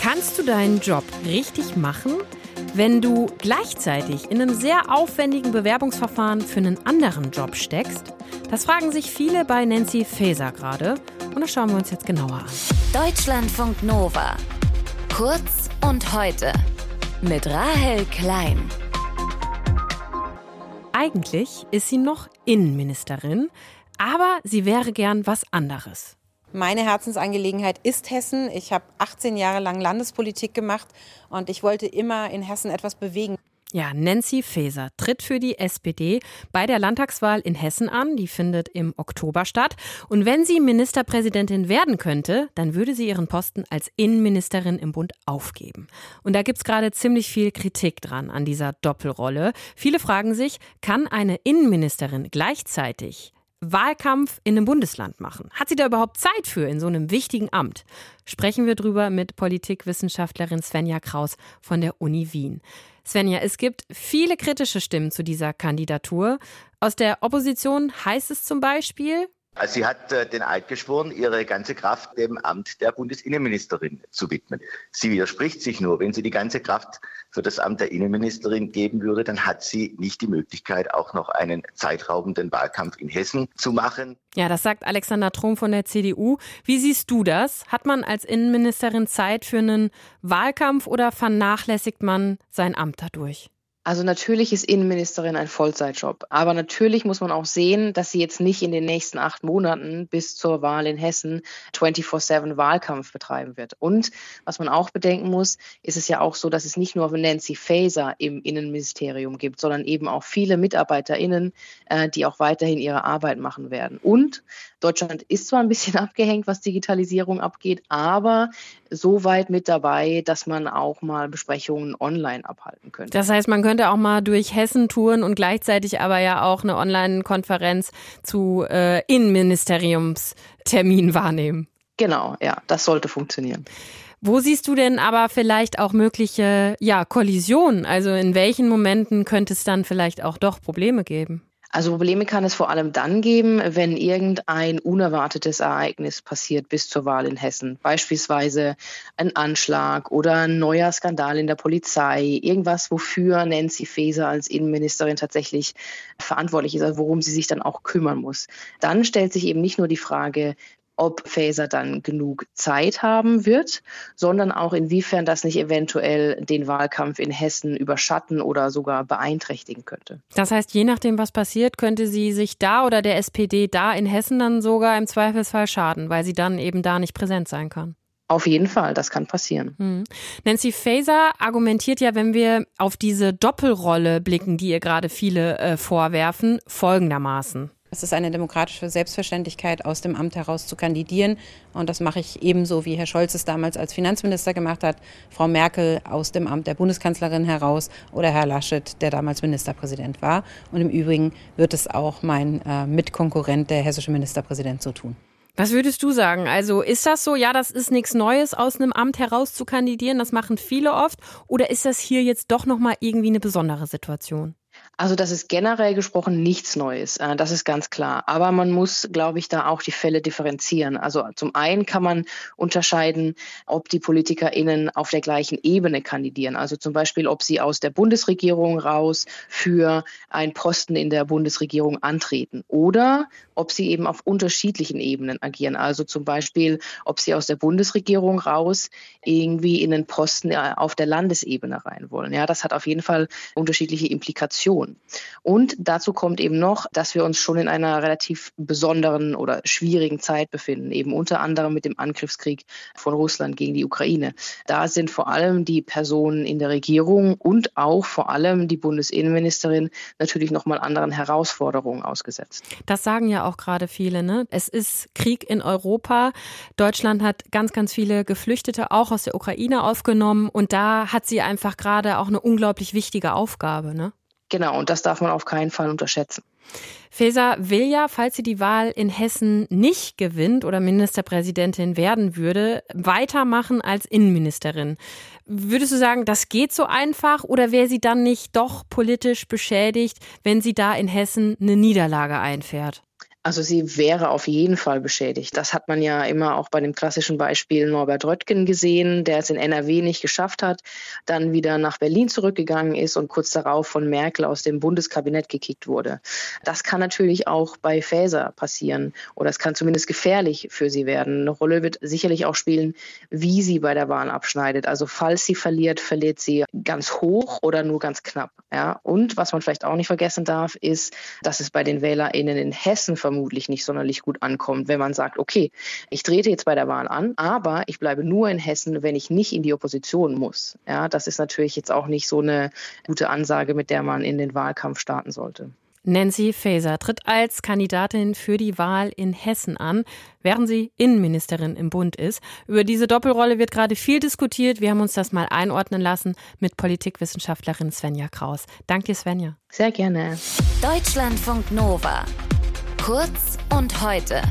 Kannst du deinen Job richtig machen, wenn du gleichzeitig in einem sehr aufwendigen Bewerbungsverfahren für einen anderen Job steckst? Das fragen sich viele bei Nancy Faeser gerade und das schauen wir uns jetzt genauer an. Deutschlandfunk Nova. Kurz und heute mit Rahel Klein. Eigentlich ist sie noch Innenministerin, aber sie wäre gern was anderes. Meine Herzensangelegenheit ist Hessen. Ich habe 18 Jahre lang Landespolitik gemacht und ich wollte immer in Hessen etwas bewegen. Ja, Nancy Faeser tritt für die SPD bei der Landtagswahl in Hessen an. Die findet im Oktober statt. Und wenn sie Ministerpräsidentin werden könnte, dann würde sie ihren Posten als Innenministerin im Bund aufgeben. Und da gibt's gerade ziemlich viel Kritik dran an dieser Doppelrolle. Viele fragen sich, kann eine Innenministerin gleichzeitig Wahlkampf in einem Bundesland machen? Hat sie da überhaupt Zeit für in so einem wichtigen Amt? Sprechen wir drüber mit Politikwissenschaftlerin Svenja Kraus von der Uni Wien. Svenja, es gibt viele kritische Stimmen zu dieser Kandidatur. Aus der Opposition heißt es zum Beispiel, also sie hat äh, den Eid geschworen, ihre ganze Kraft dem Amt der Bundesinnenministerin zu widmen. Sie widerspricht sich nur, wenn sie die ganze Kraft für das Amt der Innenministerin geben würde, dann hat sie nicht die Möglichkeit, auch noch einen zeitraubenden Wahlkampf in Hessen zu machen. Ja, das sagt Alexander Trom von der CDU. Wie siehst du das? Hat man als Innenministerin Zeit für einen Wahlkampf oder vernachlässigt man sein Amt dadurch? Also natürlich ist Innenministerin ein Vollzeitjob, aber natürlich muss man auch sehen, dass sie jetzt nicht in den nächsten acht Monaten bis zur Wahl in Hessen 24-7 Wahlkampf betreiben wird. Und was man auch bedenken muss, ist es ja auch so, dass es nicht nur Nancy Faeser im Innenministerium gibt, sondern eben auch viele MitarbeiterInnen, äh, die auch weiterhin ihre Arbeit machen werden. Und Deutschland ist zwar ein bisschen abgehängt, was Digitalisierung abgeht, aber so weit mit dabei, dass man auch mal Besprechungen online abhalten könnte. Das heißt, man könnte auch mal durch Hessen touren und gleichzeitig aber ja auch eine Online-Konferenz zu äh, Innenministeriumstermin wahrnehmen. Genau, ja, das sollte funktionieren. Wo siehst du denn aber vielleicht auch mögliche ja, Kollisionen? Also in welchen Momenten könnte es dann vielleicht auch doch Probleme geben? Also Probleme kann es vor allem dann geben, wenn irgendein unerwartetes Ereignis passiert bis zur Wahl in Hessen. Beispielsweise ein Anschlag oder ein neuer Skandal in der Polizei. Irgendwas, wofür Nancy Faeser als Innenministerin tatsächlich verantwortlich ist, also worum sie sich dann auch kümmern muss. Dann stellt sich eben nicht nur die Frage, ob Faser dann genug Zeit haben wird, sondern auch inwiefern das nicht eventuell den Wahlkampf in Hessen überschatten oder sogar beeinträchtigen könnte. Das heißt, je nachdem, was passiert, könnte sie sich da oder der SPD da in Hessen dann sogar im Zweifelsfall schaden, weil sie dann eben da nicht präsent sein kann. Auf jeden Fall, das kann passieren. Hm. Nancy Faeser argumentiert ja, wenn wir auf diese Doppelrolle blicken, die ihr gerade viele äh, vorwerfen, folgendermaßen. Es ist eine demokratische Selbstverständlichkeit, aus dem Amt heraus zu kandidieren. Und das mache ich ebenso, wie Herr Scholz es damals als Finanzminister gemacht hat, Frau Merkel aus dem Amt der Bundeskanzlerin heraus oder Herr Laschet, der damals Ministerpräsident war. Und im Übrigen wird es auch mein äh, Mitkonkurrent, der hessische Ministerpräsident, so tun. Was würdest du sagen? Also ist das so, ja, das ist nichts Neues, aus einem Amt heraus zu kandidieren, das machen viele oft, oder ist das hier jetzt doch nochmal irgendwie eine besondere Situation? Also das ist generell gesprochen nichts Neues, äh, das ist ganz klar. Aber man muss, glaube ich, da auch die Fälle differenzieren. Also zum einen kann man unterscheiden, ob die PolitikerInnen auf der gleichen Ebene kandidieren. Also zum Beispiel, ob sie aus der Bundesregierung raus für einen Posten in der Bundesregierung antreten oder ob sie eben auf unterschiedlichen Ebenen agieren. Also zum Beispiel, ob sie aus der Bundesregierung raus irgendwie in einen Posten äh, auf der Landesebene rein wollen. Ja, das hat auf jeden Fall unterschiedliche Implikationen tun. Und dazu kommt eben noch, dass wir uns schon in einer relativ besonderen oder schwierigen Zeit befinden, eben unter anderem mit dem Angriffskrieg von Russland gegen die Ukraine. Da sind vor allem die Personen in der Regierung und auch vor allem die Bundesinnenministerin natürlich nochmal anderen Herausforderungen ausgesetzt. Das sagen ja auch gerade viele. Ne? Es ist Krieg in Europa. Deutschland hat ganz, ganz viele Geflüchtete auch aus der Ukraine aufgenommen und da hat sie einfach gerade auch eine unglaublich wichtige Aufgabe. Ne? Genau, und das darf man auf keinen Fall unterschätzen. Faeser will ja, falls sie die Wahl in Hessen nicht gewinnt oder Ministerpräsidentin werden würde, weitermachen als Innenministerin. Würdest du sagen, das geht so einfach oder wäre sie dann nicht doch politisch beschädigt, wenn sie da in Hessen eine Niederlage einfährt? Also sie wäre auf jeden Fall beschädigt. Das hat man ja immer auch bei dem klassischen Beispiel Norbert Röttgen gesehen, der es in NRW nicht geschafft hat, dann wieder nach Berlin zurückgegangen ist und kurz darauf von Merkel aus dem Bundeskabinett gekickt wurde. Das kann natürlich auch bei Faeser passieren oder es kann zumindest gefährlich für sie werden. Eine Rolle wird sicherlich auch spielen, wie sie bei der Wahl abschneidet. Also falls sie verliert, verliert sie ganz hoch oder nur ganz knapp. Ja? Und was man vielleicht auch nicht vergessen darf, ist, dass es bei den WählerInnen in Hessen vermutlich vermutlich nicht sonderlich gut ankommt, wenn man sagt, okay, ich trete jetzt bei der Wahl an, aber ich bleibe nur in Hessen, wenn ich nicht in die Opposition muss. Ja, das ist natürlich jetzt auch nicht so eine gute Ansage, mit der man in den Wahlkampf starten sollte. Nancy Faeser tritt als Kandidatin für die Wahl in Hessen an, während sie Innenministerin im Bund ist. Über diese Doppelrolle wird gerade viel diskutiert. Wir haben uns das mal einordnen lassen mit Politikwissenschaftlerin Svenja Kraus. Danke dir, Svenja. Sehr gerne. Deutschlandfunk Nova. Kurz und heute.